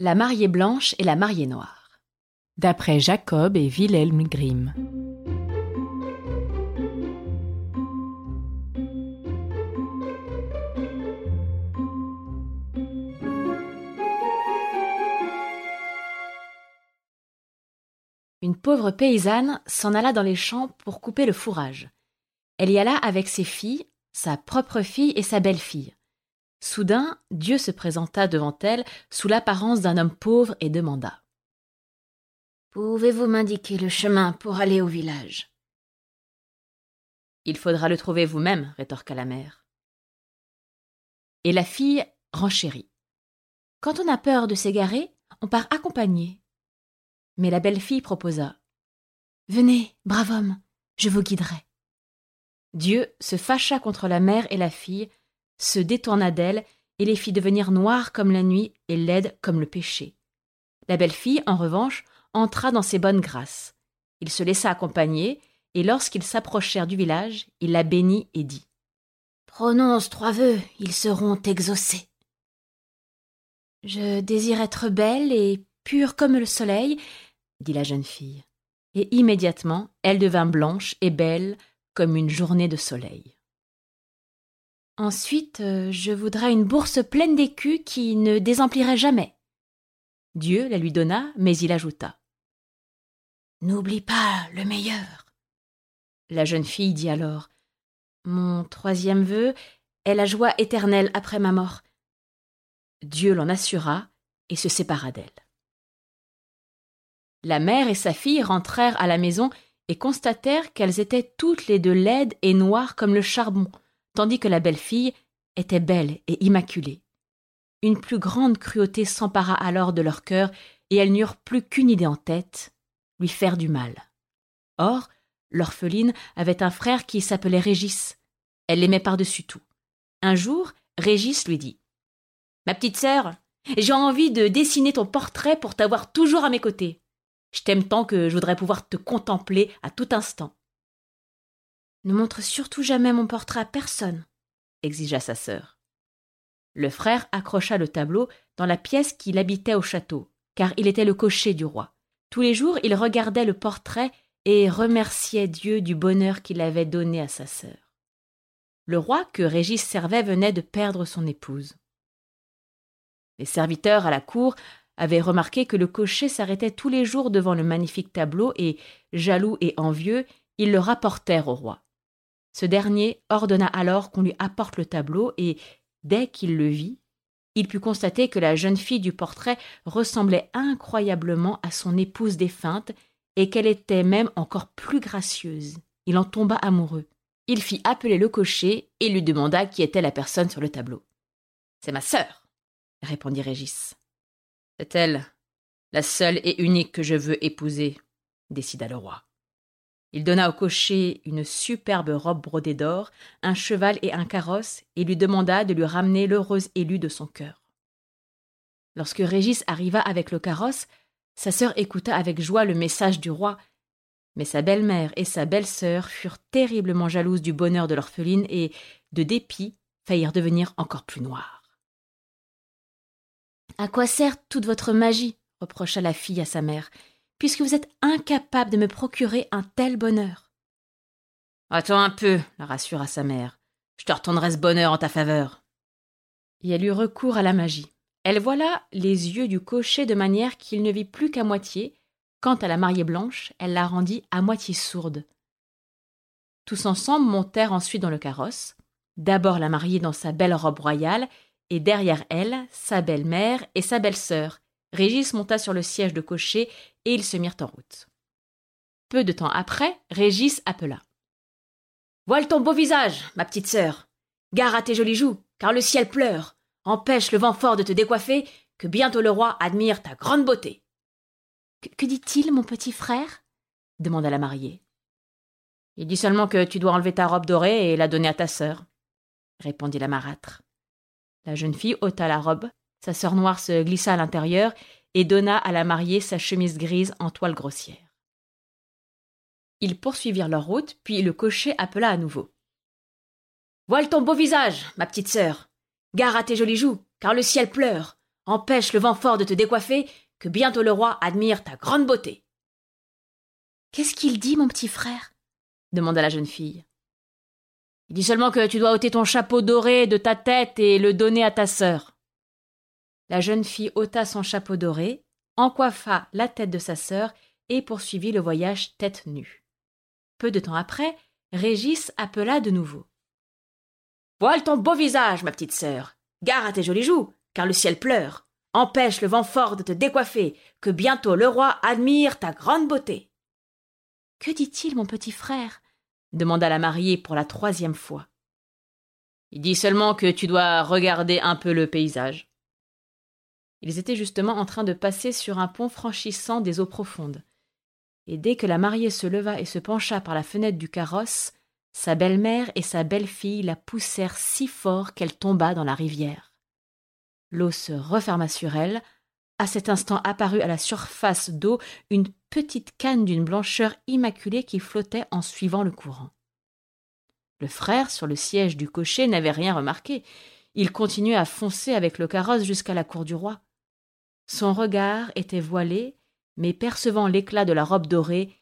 La mariée blanche et la mariée noire. D'après Jacob et Wilhelm Grimm. Une pauvre paysanne s'en alla dans les champs pour couper le fourrage. Elle y alla avec ses filles, sa propre fille et sa belle-fille. Soudain, Dieu se présenta devant elle sous l'apparence d'un homme pauvre et demanda Pouvez-vous m'indiquer le chemin pour aller au village? Il faudra le trouver vous-même, rétorqua la mère. Et la fille renchérit. Quand on a peur de s'égarer, on part accompagné. Mais la belle-fille proposa. Venez, brave homme, je vous guiderai. Dieu se fâcha contre la mère et la fille, se détourna d'elle et les fit devenir noires comme la nuit et laides comme le péché. La belle-fille, en revanche, entra dans ses bonnes grâces. Il se laissa accompagner, et lorsqu'ils s'approchèrent du village, il la bénit et dit Prononce trois vœux, ils seront exaucés. Je désire être belle et pure comme le soleil, dit la jeune fille. Et immédiatement, elle devint blanche et belle comme une journée de soleil. Ensuite, euh, je voudrais une bourse pleine d'écus qui ne désemplirait jamais. Dieu la lui donna, mais il ajouta. N'oublie pas le meilleur. La jeune fille dit alors. Mon troisième vœu est la joie éternelle après ma mort. Dieu l'en assura et se sépara d'elle. La mère et sa fille rentrèrent à la maison et constatèrent qu'elles étaient toutes les deux laides et noires comme le charbon, tandis que la belle-fille était belle et immaculée. Une plus grande cruauté s'empara alors de leur cœur, et elles n'eurent plus qu'une idée en tête lui faire du mal. Or, l'orpheline avait un frère qui s'appelait Régis. Elle l'aimait par-dessus tout. Un jour, Régis lui dit Ma petite sœur, j'ai envie de dessiner ton portrait pour t'avoir toujours à mes côtés. Je t'aime tant que je voudrais pouvoir te contempler à tout instant. Ne montre surtout jamais mon portrait à personne, exigea sa sœur. Le frère accrocha le tableau dans la pièce qu'il habitait au château, car il était le cocher du roi. Tous les jours, il regardait le portrait et remerciait Dieu du bonheur qu'il avait donné à sa sœur. Le roi que Régis servait venait de perdre son épouse. Les serviteurs à la cour avaient remarqué que le cocher s'arrêtait tous les jours devant le magnifique tableau et, jaloux et envieux, ils le rapportèrent au roi. Ce dernier ordonna alors qu'on lui apporte le tableau et, dès qu'il le vit, il put constater que la jeune fille du portrait ressemblait incroyablement à son épouse défunte et qu'elle était même encore plus gracieuse. Il en tomba amoureux. Il fit appeler le cocher et lui demanda qui était la personne sur le tableau. C'est ma sœur, répondit Régis. C'est elle, la seule et unique que je veux épouser, décida le roi. Il donna au cocher une superbe robe brodée d'or, un cheval et un carrosse, et lui demanda de lui ramener l'heureuse élue de son cœur. Lorsque Régis arriva avec le carrosse, sa sœur écouta avec joie le message du roi, mais sa belle-mère et sa belle-sœur furent terriblement jalouses du bonheur de l'orpheline et, de dépit, faillirent devenir encore plus noires. À quoi sert toute votre magie? reprocha la fille à sa mère puisque vous êtes incapable de me procurer un tel bonheur. Attends un peu, la rassura sa mère. Je te retournerai ce bonheur en ta faveur. Et elle eut recours à la magie. Elle voila les yeux du cocher de manière qu'il ne vit plus qu'à moitié. Quant à la mariée blanche, elle la rendit à moitié sourde. Tous ensemble montèrent ensuite dans le carrosse. D'abord la mariée dans sa belle robe royale, et derrière elle, sa belle-mère et sa belle-sœur, Régis monta sur le siège de cocher et ils se mirent en route. Peu de temps après, Régis appela. Voile ton beau visage, ma petite sœur. Gare à tes jolies joues, car le ciel pleure. Empêche le vent fort de te décoiffer, que bientôt le roi admire ta grande beauté. Que, dit-il, mon petit frère? demanda la mariée. Il dit seulement que tu dois enlever ta robe dorée et la donner à ta sœur, répondit la marâtre. La jeune fille ôta la robe, sa sœur noire se glissa à l'intérieur et donna à la mariée sa chemise grise en toile grossière. Ils poursuivirent leur route, puis le cocher appela à nouveau. Voile ton beau visage, ma petite sœur. Gare à tes jolies joues, car le ciel pleure. empêche le vent fort de te décoiffer, que bientôt le roi admire ta grande beauté. Qu'est-ce qu'il dit, mon petit frère? demanda la jeune fille. Il dit seulement que tu dois ôter ton chapeau doré de ta tête et le donner à ta sœur. La jeune fille ôta son chapeau doré, encoiffa la tête de sa sœur et poursuivit le voyage tête nue. Peu de temps après, Régis appela de nouveau. Voile ton beau visage, ma petite sœur. Gare à tes jolies joues, car le ciel pleure. Empêche le vent fort de te décoiffer, que bientôt le roi admire ta grande beauté. Que dit-il, mon petit frère? demanda la mariée pour la troisième fois. Il dit seulement que tu dois regarder un peu le paysage. Ils étaient justement en train de passer sur un pont franchissant des eaux profondes. Et dès que la mariée se leva et se pencha par la fenêtre du carrosse, sa belle-mère et sa belle-fille la poussèrent si fort qu'elle tomba dans la rivière. L'eau se referma sur elle. À cet instant apparut à la surface d'eau une petite canne d'une blancheur immaculée qui flottait en suivant le courant. Le frère, sur le siège du cocher, n'avait rien remarqué. Il continuait à foncer avec le carrosse jusqu'à la cour du roi. Son regard était voilé, mais percevant l'éclat de la robe dorée,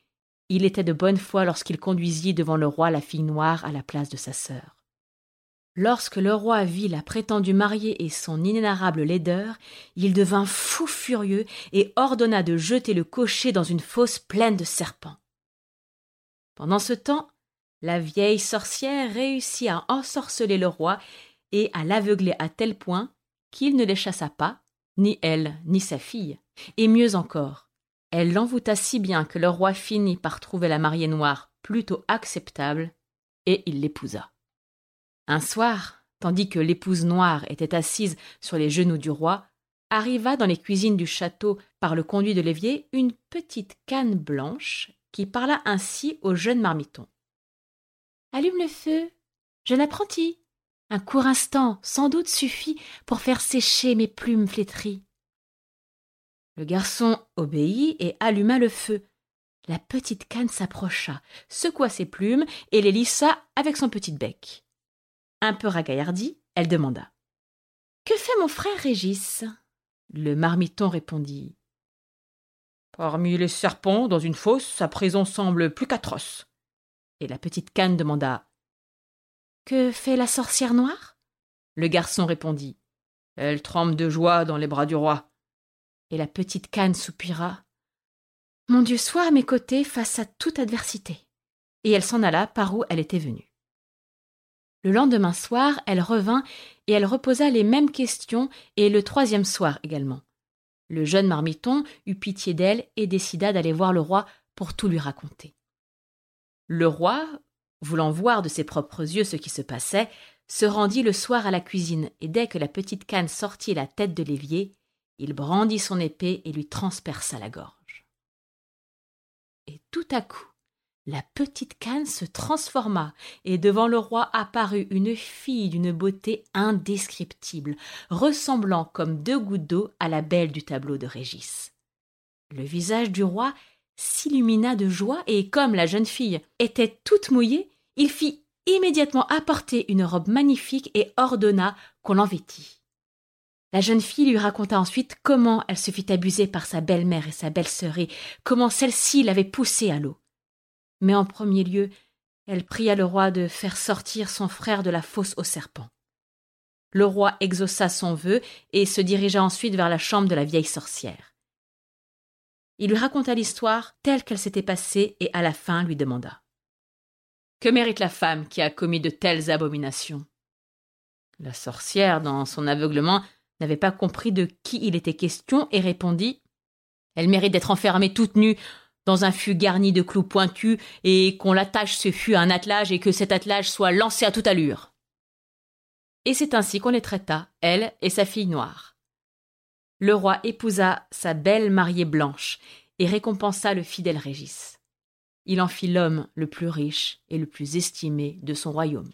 il était de bonne foi lorsqu'il conduisit devant le roi la fille noire à la place de sa sœur. Lorsque le roi vit la prétendue mariée et son inénarrable laideur, il devint fou furieux et ordonna de jeter le cocher dans une fosse pleine de serpents. Pendant ce temps, la vieille sorcière réussit à ensorceler le roi et à l'aveugler à tel point qu'il ne les chassa pas, ni elle, ni sa fille, et mieux encore, elle l'envoûta si bien que le roi finit par trouver la mariée noire plutôt acceptable, et il l'épousa. Un soir, tandis que l'épouse noire était assise sur les genoux du roi, arriva dans les cuisines du château par le conduit de l'évier une petite canne blanche qui parla ainsi au jeune marmiton. Allume le feu, jeune apprenti. Un court instant, sans doute, suffit pour faire sécher mes plumes flétries. Le garçon obéit et alluma le feu. La petite canne s'approcha, secoua ses plumes et les lissa avec son petit bec. Un peu ragaillardie, elle demanda. Que fait mon frère Régis? Le marmiton répondit. Parmi les serpents, dans une fosse, sa prison semble plus qu'atroce. Et la petite canne demanda. Que fait la sorcière noire? Le garçon répondit. Elle tremble de joie dans les bras du roi et la petite canne soupira. Mon Dieu soit à mes côtés face à toute adversité. Et elle s'en alla par où elle était venue. Le lendemain soir, elle revint et elle reposa les mêmes questions et le troisième soir également. Le jeune marmiton eut pitié d'elle et décida d'aller voir le roi pour tout lui raconter. Le roi, voulant voir de ses propres yeux ce qui se passait, se rendit le soir à la cuisine, et dès que la petite canne sortit la tête de l'évier, il brandit son épée et lui transperça la gorge. Et tout à coup, la petite canne se transforma, et devant le roi apparut une fille d'une beauté indescriptible, ressemblant comme deux gouttes d'eau à la belle du tableau de Régis. Le visage du roi s'illumina de joie, et comme la jeune fille était toute mouillée, il fit immédiatement apporter une robe magnifique et ordonna qu'on l'en vêtît. La jeune fille lui raconta ensuite comment elle se fit abuser par sa belle-mère et sa belle-sœur et comment celle-ci l'avait poussée à l'eau. Mais en premier lieu, elle pria le roi de faire sortir son frère de la fosse aux serpents. Le roi exauça son vœu et se dirigea ensuite vers la chambre de la vieille sorcière. Il lui raconta l'histoire telle qu'elle s'était passée et à la fin lui demanda Que mérite la femme qui a commis de telles abominations? La sorcière, dans son aveuglement, n'avait pas compris de qui il était question et répondit Elle mérite d'être enfermée toute nue dans un fût garni de clous pointus et qu'on l'attache ce fût à un attelage et que cet attelage soit lancé à toute allure. Et c'est ainsi qu'on les traita, elle et sa fille noire. Le roi épousa sa belle mariée blanche et récompensa le fidèle Régis. Il en fit l'homme le plus riche et le plus estimé de son royaume.